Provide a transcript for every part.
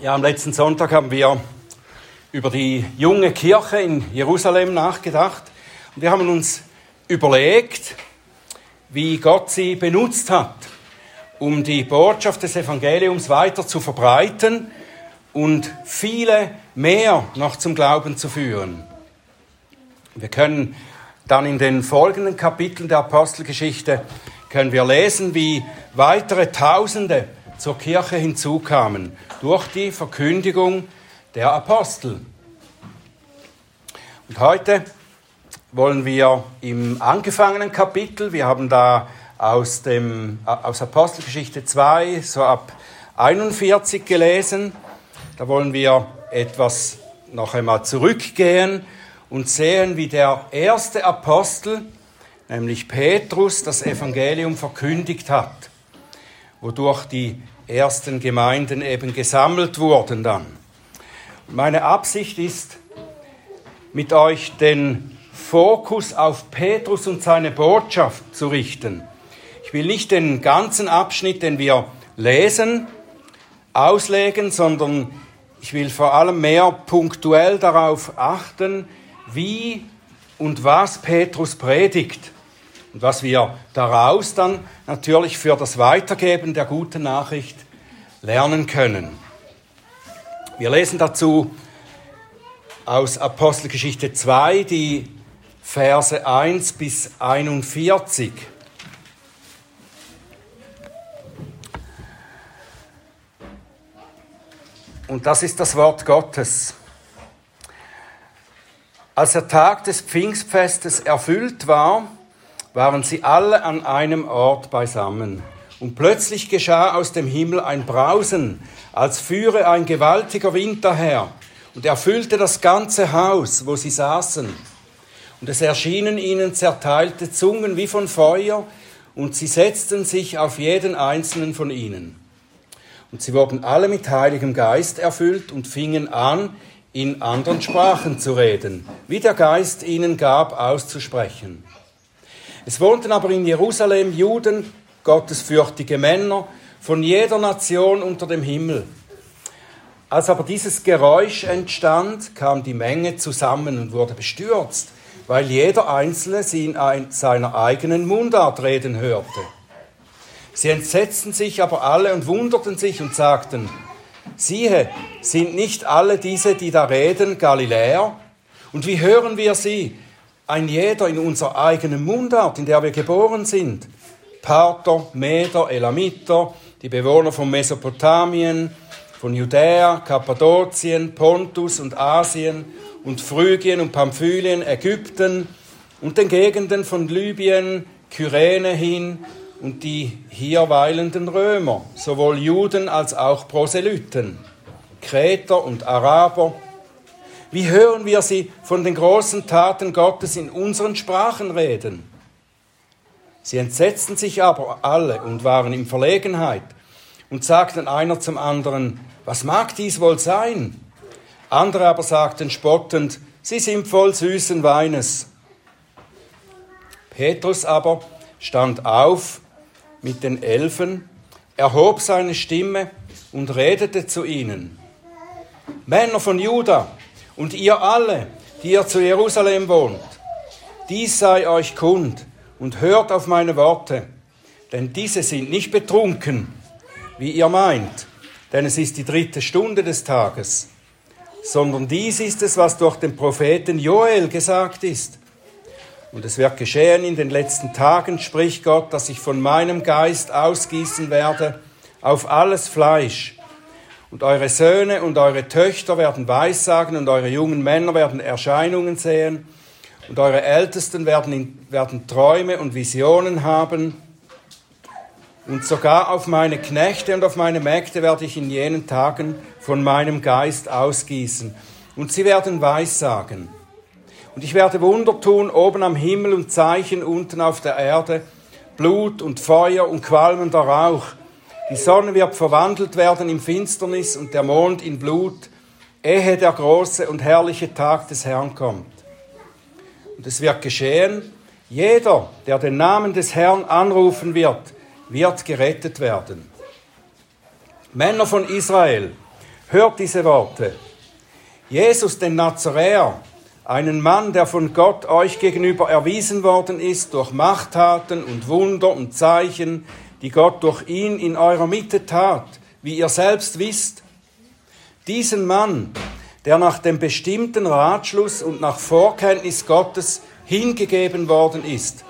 Ja, am letzten Sonntag haben wir über die junge Kirche in Jerusalem nachgedacht und wir haben uns überlegt, wie Gott sie benutzt hat, um die Botschaft des Evangeliums weiter zu verbreiten und viele mehr noch zum Glauben zu führen. Wir können dann in den folgenden Kapiteln der Apostelgeschichte können wir lesen, wie weitere Tausende zur Kirche hinzukamen durch die Verkündigung der Apostel. Und heute wollen wir im angefangenen Kapitel, wir haben da aus, dem, aus Apostelgeschichte 2 so ab 41 gelesen, da wollen wir etwas noch einmal zurückgehen und sehen, wie der erste Apostel, nämlich Petrus, das Evangelium verkündigt hat wodurch die ersten Gemeinden eben gesammelt wurden dann. Meine Absicht ist, mit euch den Fokus auf Petrus und seine Botschaft zu richten. Ich will nicht den ganzen Abschnitt, den wir lesen, auslegen, sondern ich will vor allem mehr punktuell darauf achten, wie und was Petrus predigt. Und was wir daraus dann natürlich für das Weitergeben der guten Nachricht lernen können. Wir lesen dazu aus Apostelgeschichte 2 die Verse 1 bis 41. Und das ist das Wort Gottes. Als der Tag des Pfingstfestes erfüllt war, waren sie alle an einem Ort beisammen. Und plötzlich geschah aus dem Himmel ein Brausen, als führe ein gewaltiger Wind daher, und erfüllte das ganze Haus, wo sie saßen. Und es erschienen ihnen zerteilte Zungen wie von Feuer, und sie setzten sich auf jeden einzelnen von ihnen. Und sie wurden alle mit Heiligem Geist erfüllt und fingen an, in anderen Sprachen zu reden, wie der Geist ihnen gab, auszusprechen. Es wohnten aber in Jerusalem Juden, gottesfürchtige Männer von jeder Nation unter dem Himmel. Als aber dieses Geräusch entstand, kam die Menge zusammen und wurde bestürzt, weil jeder Einzelne sie in seiner eigenen Mundart reden hörte. Sie entsetzten sich aber alle und wunderten sich und sagten, siehe, sind nicht alle diese, die da reden, Galiläer? Und wie hören wir sie? Ein jeder in unserer eigenen Mundart, in der wir geboren sind. Parther, Meder, Elamiter, die Bewohner von Mesopotamien, von Judäa, Kappadokien, Pontus und Asien und Phrygien und Pamphylien, Ägypten und den Gegenden von Libyen, Kyrene hin und die hier weilenden Römer, sowohl Juden als auch Proselyten, Kreter und Araber, wie hören wir sie von den großen Taten Gottes in unseren Sprachen reden? Sie entsetzten sich aber alle und waren in Verlegenheit und sagten einer zum anderen, was mag dies wohl sein? Andere aber sagten spottend, sie sind voll süßen Weines. Petrus aber stand auf mit den Elfen, erhob seine Stimme und redete zu ihnen. Männer von Juda, und ihr alle, die ihr zu Jerusalem wohnt, dies sei euch kund und hört auf meine Worte, denn diese sind nicht betrunken, wie ihr meint, denn es ist die dritte Stunde des Tages, sondern dies ist es, was durch den Propheten Joel gesagt ist. Und es wird geschehen in den letzten Tagen, spricht Gott, dass ich von meinem Geist ausgießen werde auf alles Fleisch. Und eure Söhne und eure Töchter werden Weissagen und eure jungen Männer werden Erscheinungen sehen und eure Ältesten werden, in, werden Träume und Visionen haben. Und sogar auf meine Knechte und auf meine Mägde werde ich in jenen Tagen von meinem Geist ausgießen. Und sie werden Weissagen. Und ich werde Wunder tun oben am Himmel und Zeichen unten auf der Erde, Blut und Feuer und qualmender Rauch. Die Sonne wird verwandelt werden in Finsternis und der Mond in Blut, ehe der große und herrliche Tag des Herrn kommt. Und es wird geschehen, jeder, der den Namen des Herrn anrufen wird, wird gerettet werden. Männer von Israel, Hört diese Worte. Jesus, den Nazaräer, einen Mann, der von Gott euch gegenüber erwiesen worden ist durch Machttaten und Wunder und Zeichen, die Gott durch ihn in eurer Mitte tat, wie ihr selbst wisst. Diesen Mann, der nach dem bestimmten Ratschluss und nach Vorkenntnis Gottes hingegeben worden ist,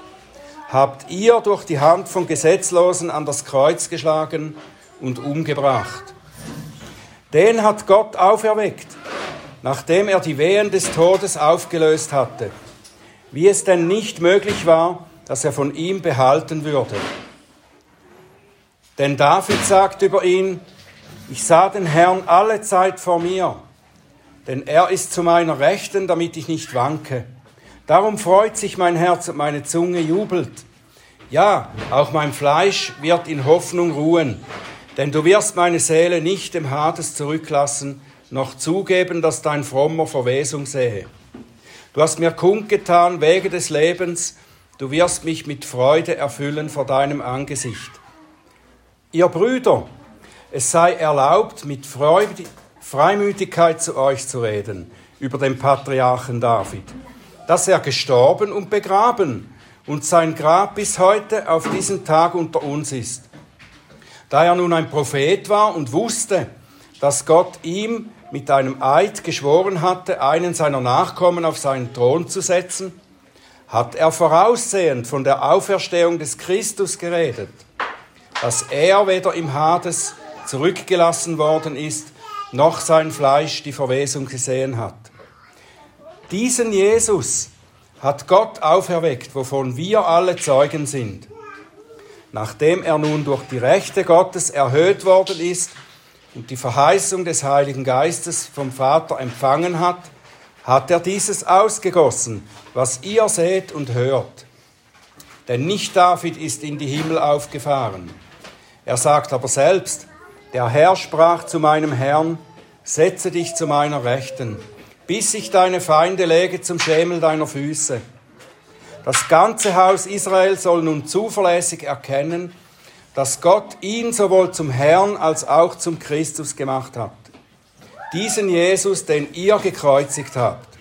habt ihr durch die Hand von Gesetzlosen an das Kreuz geschlagen und umgebracht. Den hat Gott auferweckt nachdem er die Wehen des Todes aufgelöst hatte, wie es denn nicht möglich war, dass er von ihm behalten würde. Denn David sagt über ihn, ich sah den Herrn alle Zeit vor mir, denn er ist zu meiner Rechten, damit ich nicht wanke. Darum freut sich mein Herz und meine Zunge jubelt. Ja, auch mein Fleisch wird in Hoffnung ruhen, denn du wirst meine Seele nicht dem Hades zurücklassen, noch zugeben, dass dein frommer Verwesung sehe. Du hast mir kundgetan, Wege des Lebens, du wirst mich mit Freude erfüllen vor deinem Angesicht. Ihr Brüder, es sei erlaubt, mit Freude, Freimütigkeit zu euch zu reden über den Patriarchen David, dass er gestorben und begraben und sein Grab bis heute auf diesen Tag unter uns ist. Da er nun ein Prophet war und wusste, dass Gott ihm mit einem Eid geschworen hatte, einen seiner Nachkommen auf seinen Thron zu setzen, hat er voraussehend von der Auferstehung des Christus geredet, dass er weder im Hades zurückgelassen worden ist, noch sein Fleisch die Verwesung gesehen hat. Diesen Jesus hat Gott auferweckt, wovon wir alle Zeugen sind. Nachdem er nun durch die Rechte Gottes erhöht worden ist, und die Verheißung des Heiligen Geistes vom Vater empfangen hat, hat er dieses ausgegossen, was ihr seht und hört. Denn nicht David ist in die Himmel aufgefahren. Er sagt aber selbst, der Herr sprach zu meinem Herrn, setze dich zu meiner Rechten, bis ich deine Feinde lege zum Schemel deiner Füße. Das ganze Haus Israel soll nun zuverlässig erkennen, dass Gott ihn sowohl zum Herrn als auch zum Christus gemacht hat. Diesen Jesus, den ihr gekreuzigt habt.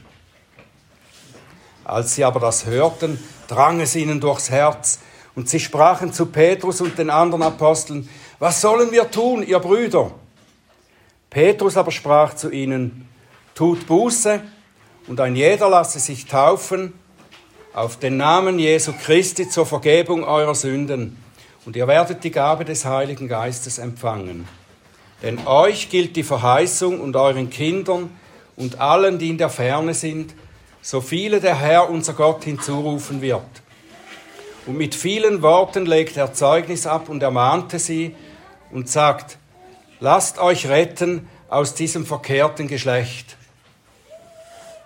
Als sie aber das hörten, drang es ihnen durchs Herz, und sie sprachen zu Petrus und den anderen Aposteln, was sollen wir tun, ihr Brüder? Petrus aber sprach zu ihnen, tut Buße, und ein jeder lasse sich taufen auf den Namen Jesu Christi zur Vergebung eurer Sünden und ihr werdet die Gabe des Heiligen Geistes empfangen. Denn euch gilt die Verheißung und euren Kindern und allen, die in der Ferne sind, so viele der Herr unser Gott hinzurufen wird. Und mit vielen Worten legt er Zeugnis ab und ermahnte sie und sagt, lasst euch retten aus diesem verkehrten Geschlecht.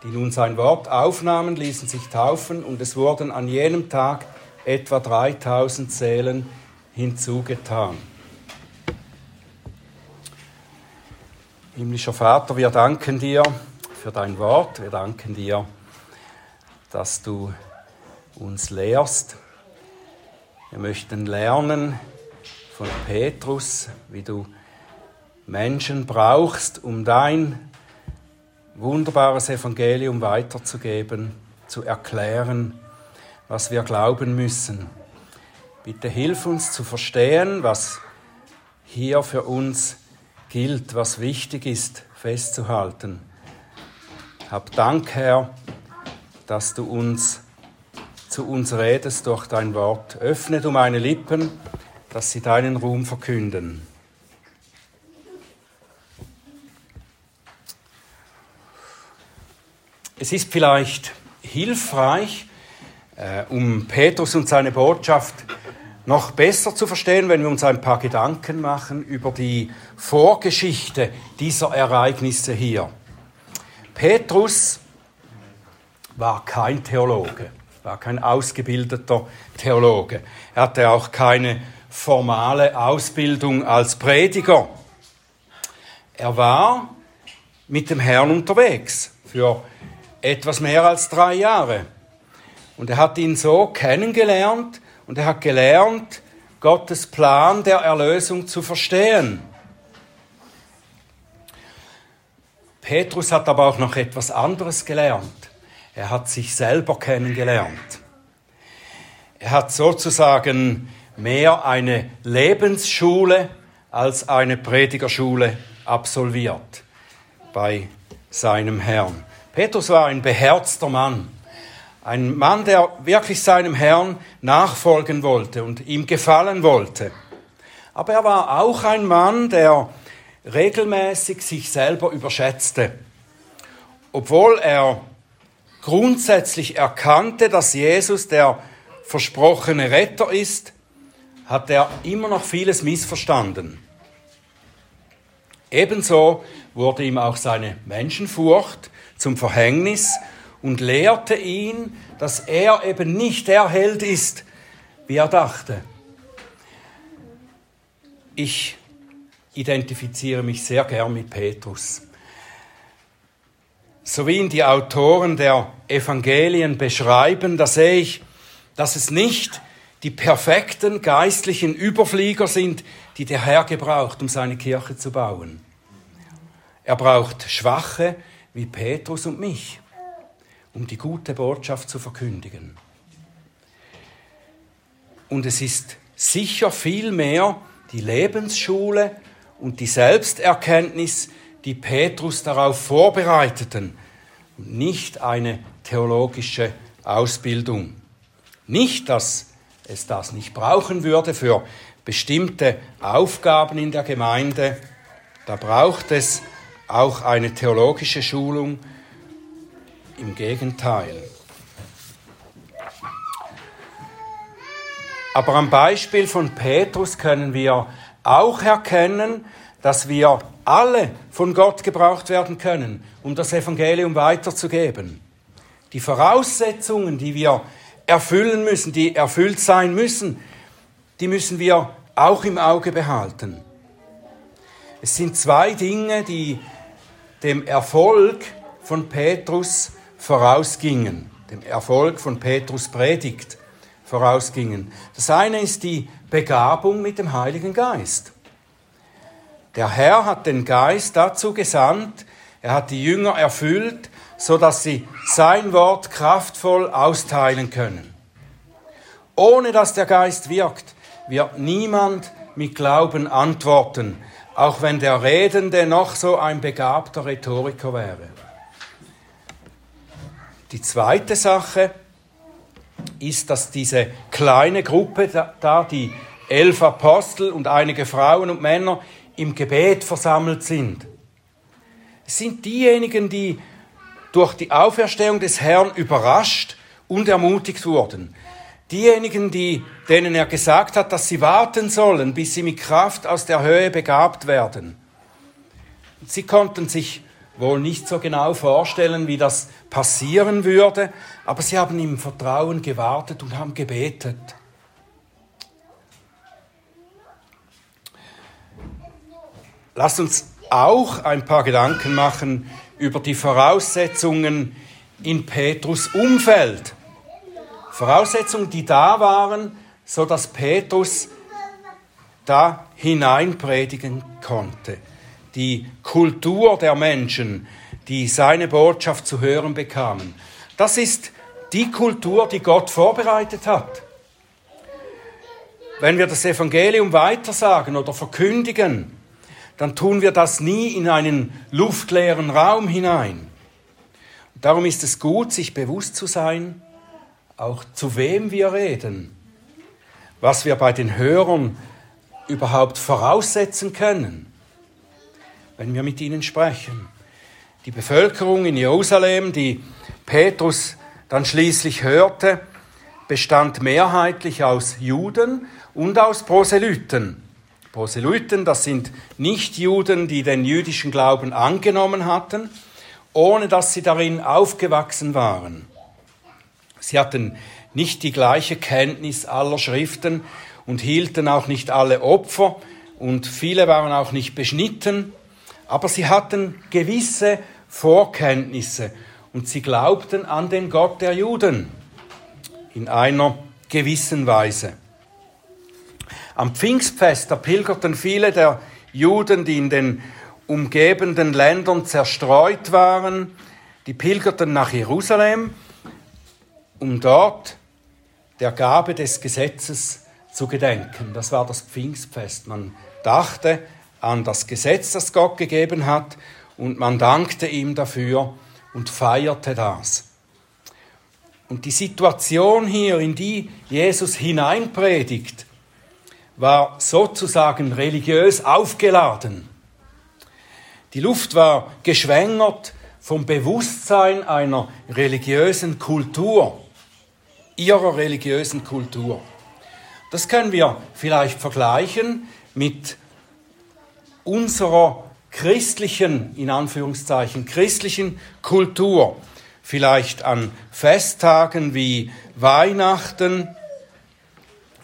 Die nun sein Wort aufnahmen, ließen sich taufen und es wurden an jenem Tag etwa 3000 Seelen hinzugetan. Himmlischer Vater, wir danken dir für dein Wort, wir danken dir, dass du uns lehrst. Wir möchten lernen von Petrus, wie du Menschen brauchst, um dein wunderbares Evangelium weiterzugeben, zu erklären, was wir glauben müssen. Bitte hilf uns zu verstehen, was hier für uns gilt, was wichtig ist, festzuhalten. Hab Dank, Herr, dass du uns zu uns redest durch dein Wort. Öffne du meine Lippen, dass sie deinen Ruhm verkünden. Es ist vielleicht hilfreich, äh, um Petrus und seine Botschaft noch besser zu verstehen, wenn wir uns ein paar Gedanken machen über die Vorgeschichte dieser Ereignisse hier. Petrus war kein Theologe, war kein ausgebildeter Theologe. Er hatte auch keine formale Ausbildung als Prediger. Er war mit dem Herrn unterwegs für etwas mehr als drei Jahre. Und er hat ihn so kennengelernt, und er hat gelernt, Gottes Plan der Erlösung zu verstehen. Petrus hat aber auch noch etwas anderes gelernt. Er hat sich selber kennengelernt. Er hat sozusagen mehr eine Lebensschule als eine Predigerschule absolviert bei seinem Herrn. Petrus war ein beherzter Mann, ein Mann, der wirklich seinem Herrn nachfolgen wollte und ihm gefallen wollte. Aber er war auch ein Mann, der regelmäßig sich selber überschätzte. Obwohl er grundsätzlich erkannte, dass Jesus der versprochene Retter ist, hat er immer noch vieles missverstanden. Ebenso wurde ihm auch seine Menschenfurcht zum Verhängnis und lehrte ihn, dass er eben nicht der Held ist, wie er dachte. Ich identifiziere mich sehr gern mit Petrus. So wie ihn die Autoren der Evangelien beschreiben, da sehe ich, dass es nicht die perfekten geistlichen Überflieger sind, die der Herr gebraucht, um seine Kirche zu bauen. Er braucht Schwache wie Petrus und mich, um die gute Botschaft zu verkündigen. Und es ist sicher viel mehr die Lebensschule und die Selbsterkenntnis, die Petrus darauf vorbereiteten, nicht eine theologische Ausbildung. Nicht, dass es das nicht brauchen würde für bestimmte Aufgaben in der Gemeinde. Da braucht es auch eine theologische Schulung. Im Gegenteil. Aber am Beispiel von Petrus können wir auch erkennen, dass wir alle von Gott gebraucht werden können, um das Evangelium weiterzugeben. Die Voraussetzungen, die wir erfüllen müssen, die erfüllt sein müssen, die müssen wir auch im Auge behalten. Es sind zwei Dinge, die dem Erfolg von Petrus vorausgingen, dem Erfolg von Petrus Predigt vorausgingen. Das eine ist die Begabung mit dem Heiligen Geist. Der Herr hat den Geist dazu gesandt, er hat die Jünger erfüllt, so dass sie sein Wort kraftvoll austeilen können. Ohne dass der Geist wirkt, wird niemand mit Glauben antworten, auch wenn der Redende noch so ein begabter Rhetoriker wäre. Die zweite Sache ist, dass diese kleine Gruppe da, die elf Apostel und einige Frauen und Männer, im Gebet versammelt sind. Es sind diejenigen, die durch die Auferstehung des Herrn überrascht und ermutigt wurden. Diejenigen, die, denen er gesagt hat, dass sie warten sollen, bis sie mit Kraft aus der Höhe begabt werden. Sie konnten sich wohl nicht so genau vorstellen, wie das passieren würde, aber sie haben im Vertrauen gewartet und haben gebetet. Lasst uns auch ein paar Gedanken machen über die Voraussetzungen in Petrus Umfeld. Voraussetzungen, die da waren, so dass Petrus da hinein predigen konnte. Die Kultur der Menschen, die seine Botschaft zu hören bekamen. Das ist die Kultur, die Gott vorbereitet hat. Wenn wir das Evangelium weitersagen oder verkündigen, dann tun wir das nie in einen luftleeren Raum hinein. Und darum ist es gut, sich bewusst zu sein, auch zu wem wir reden, was wir bei den Hörern überhaupt voraussetzen können, wenn wir mit ihnen sprechen. Die Bevölkerung in Jerusalem, die Petrus dann schließlich hörte, bestand mehrheitlich aus Juden und aus Proselyten. Proselyten, das sind Nichtjuden, die den jüdischen Glauben angenommen hatten, ohne dass sie darin aufgewachsen waren. Sie hatten nicht die gleiche Kenntnis aller Schriften und hielten auch nicht alle Opfer und viele waren auch nicht beschnitten, aber sie hatten gewisse Vorkenntnisse und sie glaubten an den Gott der Juden in einer gewissen Weise. Am Pfingstfest, da pilgerten viele der Juden, die in den umgebenden Ländern zerstreut waren. Die pilgerten nach Jerusalem, um dort der Gabe des Gesetzes zu gedenken. Das war das Pfingstfest. Man dachte an das Gesetz, das Gott gegeben hat, und man dankte ihm dafür und feierte das. Und die Situation hier, in die Jesus hineinpredigt, war sozusagen religiös aufgeladen. Die Luft war geschwängert vom Bewusstsein einer religiösen Kultur, ihrer religiösen Kultur. Das können wir vielleicht vergleichen mit unserer christlichen, in Anführungszeichen, christlichen Kultur. Vielleicht an Festtagen wie Weihnachten.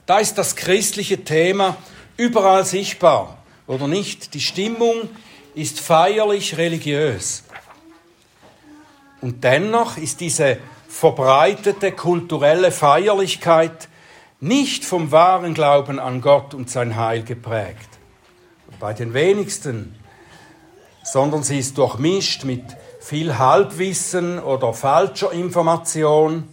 Da ist das christliche Thema überall sichtbar, oder nicht? Die Stimmung ist feierlich religiös. Und dennoch ist diese verbreitete kulturelle Feierlichkeit nicht vom wahren Glauben an Gott und sein Heil geprägt. Bei den wenigsten, sondern sie ist durchmischt mit viel Halbwissen oder falscher Information.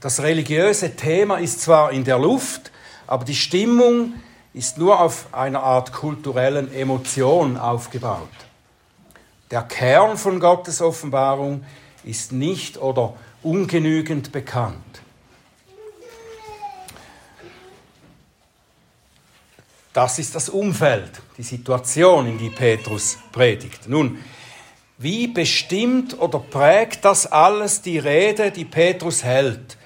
Das religiöse Thema ist zwar in der Luft, aber die Stimmung ist nur auf einer Art kulturellen Emotion aufgebaut. Der Kern von Gottes Offenbarung ist nicht oder ungenügend bekannt. Das ist das Umfeld, die Situation, in die Petrus predigt. Nun, wie bestimmt oder prägt das alles die Rede, die Petrus hält,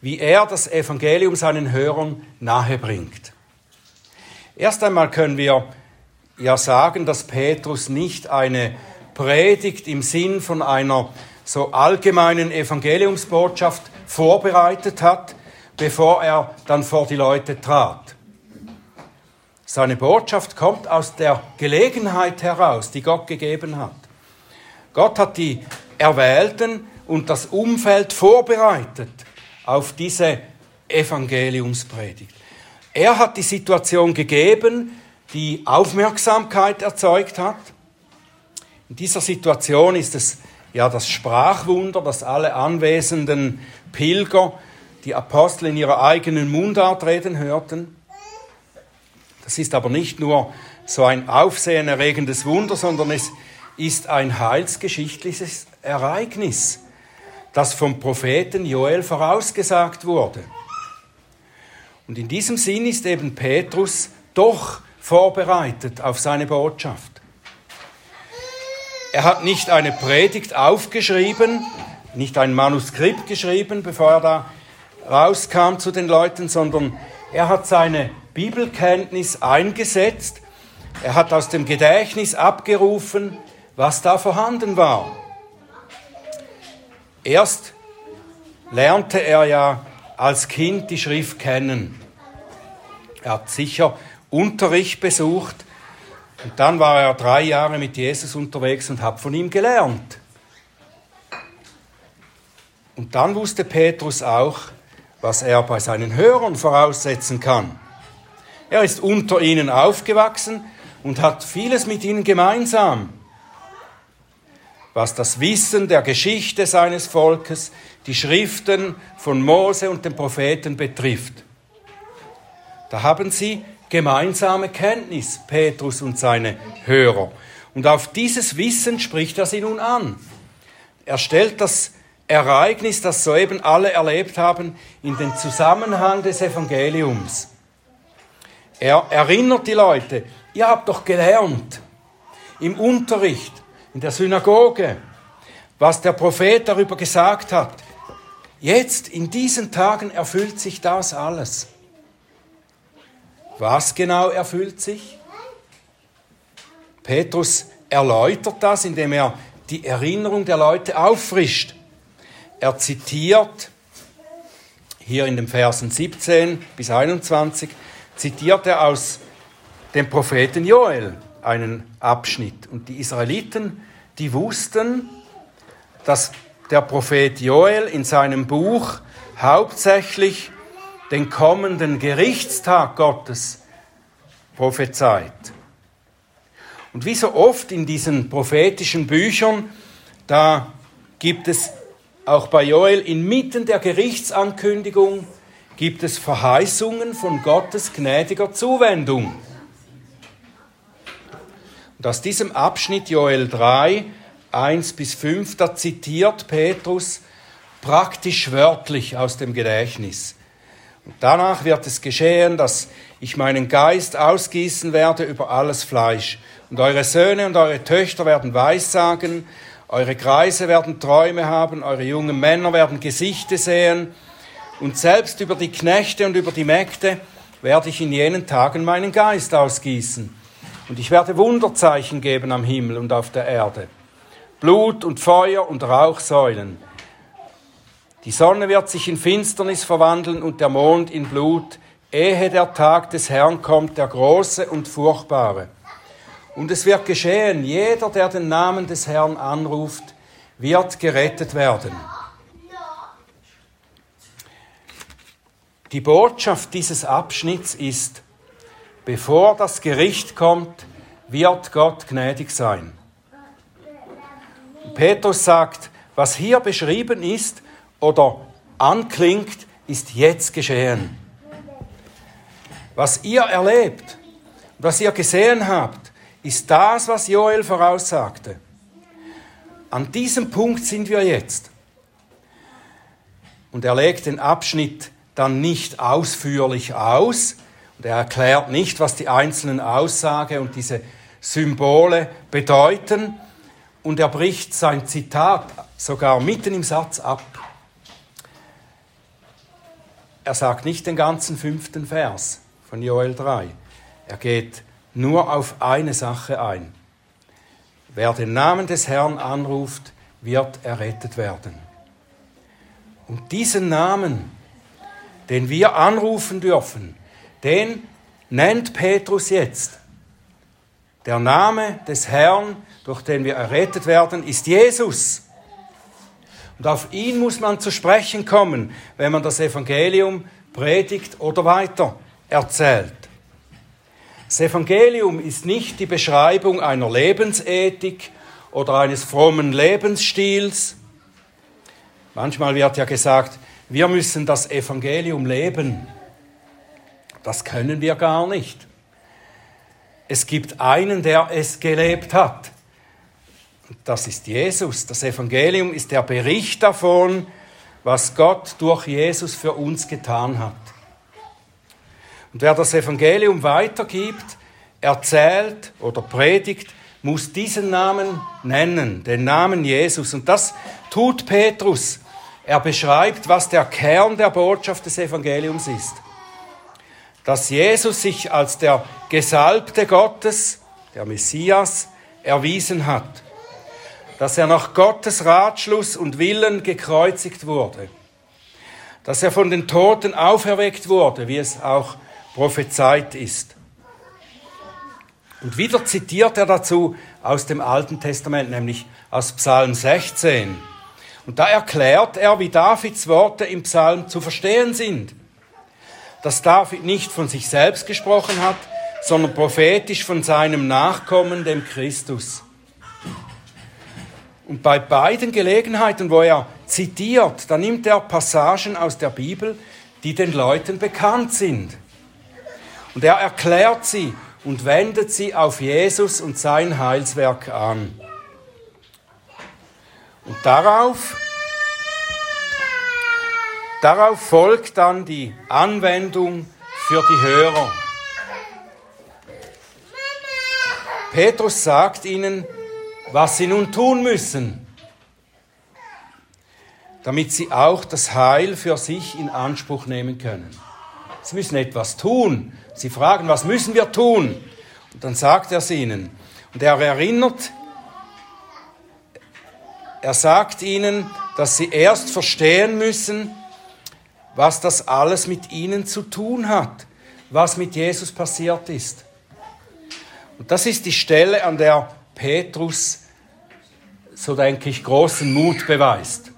wie er das Evangelium seinen Hörern nahebringt? Erst einmal können wir ja sagen, dass Petrus nicht eine Predigt im Sinn von einer so allgemeinen Evangeliumsbotschaft vorbereitet hat, bevor er dann vor die Leute trat. Seine Botschaft kommt aus der Gelegenheit heraus, die Gott gegeben hat. Gott hat die Erwählten und das Umfeld vorbereitet auf diese Evangeliumspredigt. Er hat die Situation gegeben, die Aufmerksamkeit erzeugt hat. In dieser Situation ist es ja das Sprachwunder, dass alle anwesenden Pilger die Apostel in ihrer eigenen Mundart reden hörten. Das ist aber nicht nur so ein aufsehenerregendes Wunder, sondern es ist ein heilsgeschichtliches Ereignis, das vom Propheten Joel vorausgesagt wurde. Und in diesem Sinn ist eben Petrus doch vorbereitet auf seine Botschaft. Er hat nicht eine Predigt aufgeschrieben, nicht ein Manuskript geschrieben, bevor er da rauskam zu den Leuten, sondern er hat seine Bibelkenntnis eingesetzt. Er hat aus dem Gedächtnis abgerufen, was da vorhanden war. Erst lernte er ja als Kind die Schrift kennen. Er hat sicher Unterricht besucht und dann war er drei Jahre mit Jesus unterwegs und hat von ihm gelernt. Und dann wusste Petrus auch, was er bei seinen Hörern voraussetzen kann. Er ist unter ihnen aufgewachsen und hat vieles mit ihnen gemeinsam, was das Wissen der Geschichte seines Volkes, die Schriften von Mose und den Propheten betrifft. Da haben sie gemeinsame Kenntnis, Petrus und seine Hörer. Und auf dieses Wissen spricht er sie nun an. Er stellt das Ereignis, das soeben alle erlebt haben, in den Zusammenhang des Evangeliums. Er erinnert die Leute, ihr habt doch gelernt im Unterricht, in der Synagoge, was der Prophet darüber gesagt hat. Jetzt, in diesen Tagen, erfüllt sich das alles. Was genau erfüllt sich? Petrus erläutert das, indem er die Erinnerung der Leute auffrischt. Er zitiert hier in den Versen 17 bis 21 zitiert er aus dem Propheten Joel einen Abschnitt. Und die Israeliten, die wussten, dass der Prophet Joel in seinem Buch hauptsächlich den kommenden Gerichtstag Gottes prophezeit. Und wie so oft in diesen prophetischen Büchern, da gibt es auch bei Joel inmitten der Gerichtsankündigung gibt es Verheißungen von Gottes gnädiger Zuwendung. Und aus diesem Abschnitt Joel 3, 1 bis 5, da zitiert Petrus praktisch wörtlich aus dem Gedächtnis. Und danach wird es geschehen, dass ich meinen Geist ausgießen werde über alles Fleisch. Und eure Söhne und eure Töchter werden Weissagen, eure Kreise werden Träume haben, eure jungen Männer werden Gesichte sehen, und selbst über die Knechte und über die Mägde werde ich in jenen Tagen meinen Geist ausgießen. Und ich werde Wunderzeichen geben am Himmel und auf der Erde. Blut und Feuer und Rauchsäulen. Die Sonne wird sich in Finsternis verwandeln und der Mond in Blut, ehe der Tag des Herrn kommt, der große und furchtbare. Und es wird geschehen, jeder, der den Namen des Herrn anruft, wird gerettet werden. Die Botschaft dieses Abschnitts ist, bevor das Gericht kommt, wird Gott gnädig sein. Petrus sagt, was hier beschrieben ist oder anklingt, ist jetzt geschehen. Was ihr erlebt, was ihr gesehen habt, ist das, was Joel voraussagte. An diesem Punkt sind wir jetzt. Und er legt den Abschnitt dann nicht ausführlich aus und er erklärt nicht, was die einzelnen Aussage und diese Symbole bedeuten und er bricht sein Zitat sogar mitten im Satz ab. Er sagt nicht den ganzen fünften Vers von Joel 3. Er geht nur auf eine Sache ein. Wer den Namen des Herrn anruft, wird errettet werden. Und diesen Namen, den wir anrufen dürfen, den nennt Petrus jetzt. Der Name des Herrn, durch den wir errettet werden, ist Jesus. Und auf ihn muss man zu sprechen kommen, wenn man das Evangelium predigt oder weiter erzählt. Das Evangelium ist nicht die Beschreibung einer Lebensethik oder eines frommen Lebensstils. Manchmal wird ja gesagt, wir müssen das Evangelium leben. Das können wir gar nicht. Es gibt einen, der es gelebt hat. Und das ist Jesus. Das Evangelium ist der Bericht davon, was Gott durch Jesus für uns getan hat. Und wer das Evangelium weitergibt, erzählt oder predigt, muss diesen Namen nennen, den Namen Jesus. Und das tut Petrus er beschreibt, was der Kern der Botschaft des Evangeliums ist. Dass Jesus sich als der Gesalbte Gottes, der Messias, erwiesen hat. Dass er nach Gottes Ratschluss und Willen gekreuzigt wurde. Dass er von den Toten auferweckt wurde, wie es auch prophezeit ist. Und wieder zitiert er dazu aus dem Alten Testament, nämlich aus Psalm 16. Und da erklärt er, wie Davids Worte im Psalm zu verstehen sind. Dass David nicht von sich selbst gesprochen hat, sondern prophetisch von seinem Nachkommen, dem Christus. Und bei beiden Gelegenheiten, wo er zitiert, da nimmt er Passagen aus der Bibel, die den Leuten bekannt sind. Und er erklärt sie und wendet sie auf Jesus und sein Heilswerk an. Und darauf, darauf folgt dann die Anwendung für die Hörer. Petrus sagt ihnen, was sie nun tun müssen, damit sie auch das Heil für sich in Anspruch nehmen können. Sie müssen etwas tun. Sie fragen, was müssen wir tun? Und dann sagt er es ihnen. Und er erinnert er sagt ihnen, dass sie erst verstehen müssen, was das alles mit ihnen zu tun hat, was mit Jesus passiert ist. Und das ist die Stelle, an der Petrus, so denke ich, großen Mut beweist.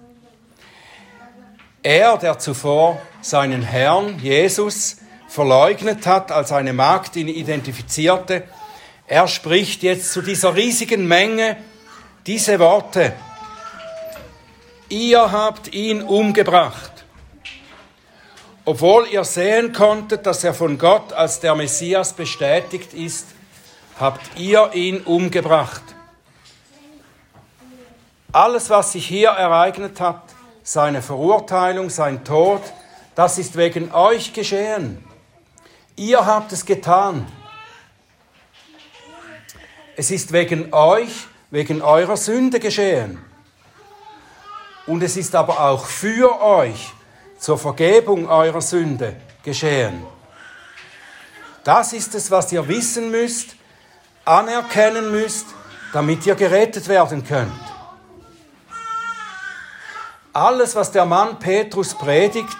Er, der zuvor seinen Herrn Jesus verleugnet hat, als eine Magd ihn identifizierte, Er spricht jetzt zu dieser riesigen Menge diese Worte. Ihr habt ihn umgebracht, obwohl ihr sehen konntet, dass er von Gott als der Messias bestätigt ist, habt ihr ihn umgebracht. Alles, was sich hier ereignet hat, seine Verurteilung, sein Tod, das ist wegen euch geschehen. Ihr habt es getan. Es ist wegen euch, wegen eurer Sünde geschehen. Und es ist aber auch für euch zur Vergebung eurer Sünde geschehen. Das ist es, was ihr wissen müsst, anerkennen müsst, damit ihr gerettet werden könnt. Alles, was der Mann Petrus predigt,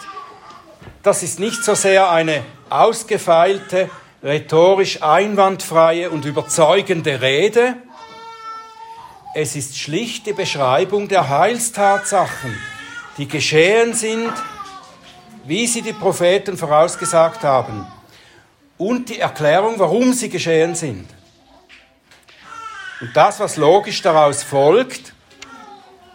das ist nicht so sehr eine ausgefeilte, rhetorisch einwandfreie und überzeugende Rede. Es ist schlicht die Beschreibung der Heilstatsachen, die geschehen sind, wie sie die Propheten vorausgesagt haben, und die Erklärung, warum sie geschehen sind. Und das, was logisch daraus folgt,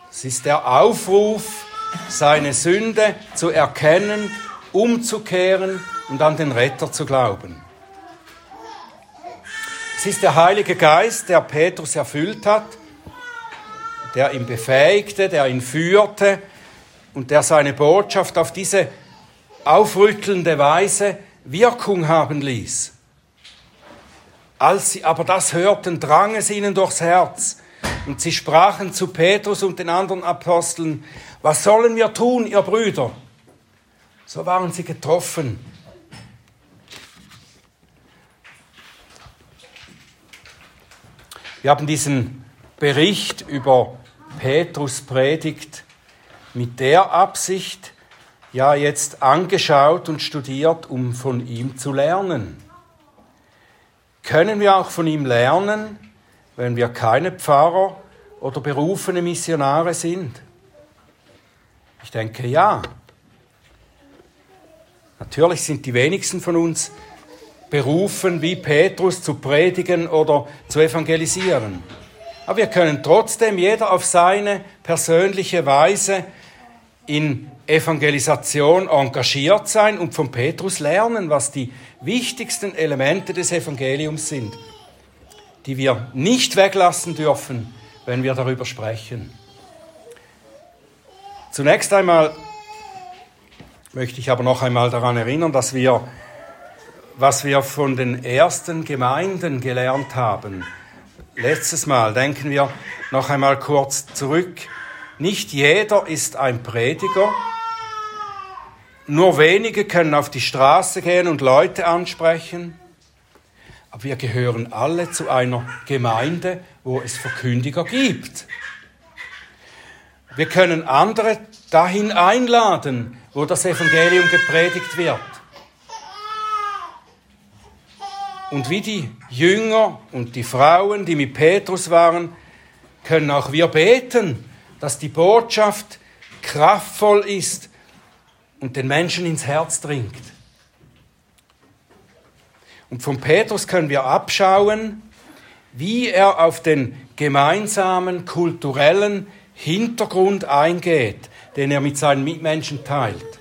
es ist der Aufruf, seine Sünde zu erkennen, umzukehren und an den Retter zu glauben. Es ist der Heilige Geist, der Petrus erfüllt hat, der ihn befähigte, der ihn führte und der seine Botschaft auf diese aufrüttelnde Weise Wirkung haben ließ. Als sie aber das hörten, drang es ihnen durchs Herz, und sie sprachen zu Petrus und den anderen Aposteln, was sollen wir tun, ihr Brüder? So waren sie getroffen. Wir haben diesen Bericht über Petrus Predigt mit der Absicht ja jetzt angeschaut und studiert, um von ihm zu lernen. Können wir auch von ihm lernen, wenn wir keine Pfarrer oder berufene Missionare sind? Ich denke ja. Natürlich sind die wenigsten von uns berufen, wie Petrus zu predigen oder zu evangelisieren. Aber wir können trotzdem jeder auf seine persönliche Weise in Evangelisation engagiert sein und von Petrus lernen, was die wichtigsten Elemente des Evangeliums sind, die wir nicht weglassen dürfen, wenn wir darüber sprechen. Zunächst einmal möchte ich aber noch einmal daran erinnern, dass wir, was wir von den ersten Gemeinden gelernt haben, letztes Mal, denken wir noch einmal kurz zurück. Nicht jeder ist ein Prediger, nur wenige können auf die Straße gehen und Leute ansprechen, aber wir gehören alle zu einer Gemeinde, wo es Verkündiger gibt. Wir können andere dahin einladen, wo das Evangelium gepredigt wird. Und wie die Jünger und die Frauen, die mit Petrus waren, können auch wir beten, dass die Botschaft kraftvoll ist und den Menschen ins Herz dringt. Und von Petrus können wir abschauen, wie er auf den gemeinsamen kulturellen Hintergrund eingeht, den er mit seinen Mitmenschen teilt.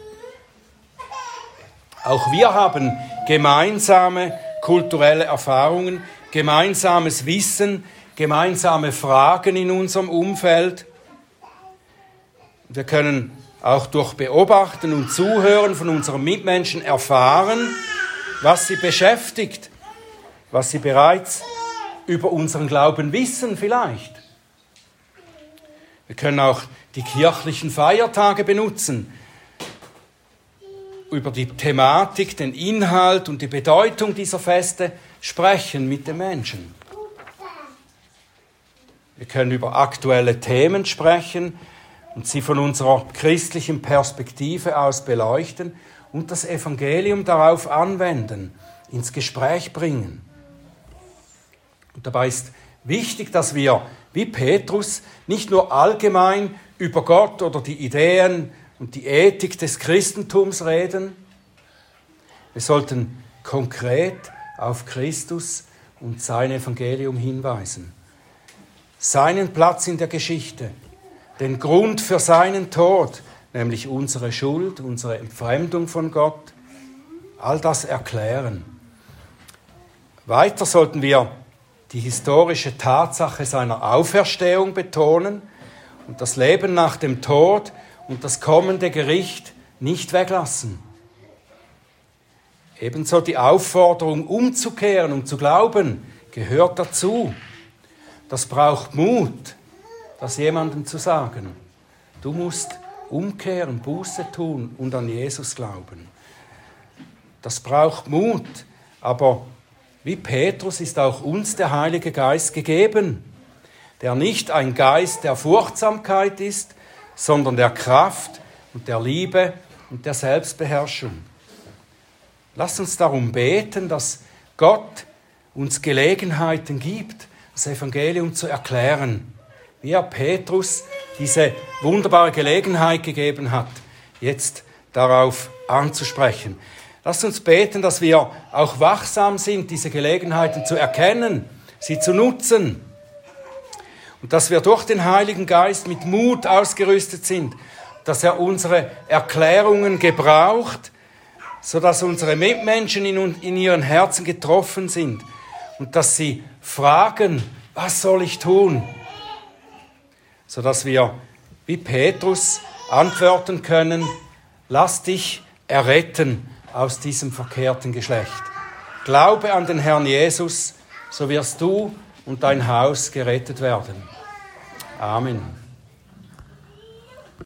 Auch wir haben gemeinsame kulturelle Erfahrungen, gemeinsames Wissen, gemeinsame Fragen in unserem Umfeld. Wir können auch durch Beobachten und Zuhören von unseren Mitmenschen erfahren, was sie beschäftigt, was sie bereits über unseren Glauben wissen vielleicht. Wir können auch die kirchlichen Feiertage benutzen, über die Thematik, den Inhalt und die Bedeutung dieser Feste sprechen mit den Menschen. Wir können über aktuelle Themen sprechen und sie von unserer christlichen Perspektive aus beleuchten und das Evangelium darauf anwenden, ins Gespräch bringen. Und dabei ist wichtig, dass wir wie Petrus nicht nur allgemein über Gott oder die Ideen und die Ethik des Christentums reden. Wir sollten konkret auf Christus und sein Evangelium hinweisen. Seinen Platz in der Geschichte, den Grund für seinen Tod, nämlich unsere Schuld, unsere Entfremdung von Gott, all das erklären. Weiter sollten wir die historische Tatsache seiner Auferstehung betonen und das Leben nach dem Tod und das kommende Gericht nicht weglassen. Ebenso die Aufforderung, umzukehren und zu glauben, gehört dazu. Das braucht Mut, das jemandem zu sagen. Du musst umkehren, Buße tun und an Jesus glauben. Das braucht Mut, aber wie Petrus ist auch uns der Heilige Geist gegeben, der nicht ein Geist der Furchtsamkeit ist, sondern der Kraft und der Liebe und der Selbstbeherrschung. Lasst uns darum beten, dass Gott uns Gelegenheiten gibt, das Evangelium zu erklären, wie er Petrus diese wunderbare Gelegenheit gegeben hat, jetzt darauf anzusprechen. Lasst uns beten, dass wir auch wachsam sind, diese Gelegenheiten zu erkennen, sie zu nutzen. Und dass wir durch den Heiligen Geist mit Mut ausgerüstet sind, dass er unsere Erklärungen gebraucht, sodass unsere Mitmenschen in, in ihren Herzen getroffen sind und dass sie fragen, was soll ich tun? Sodass wir wie Petrus antworten können, lass dich erretten aus diesem verkehrten Geschlecht. Glaube an den Herrn Jesus, so wirst du und dein Haus gerettet werden. Amen.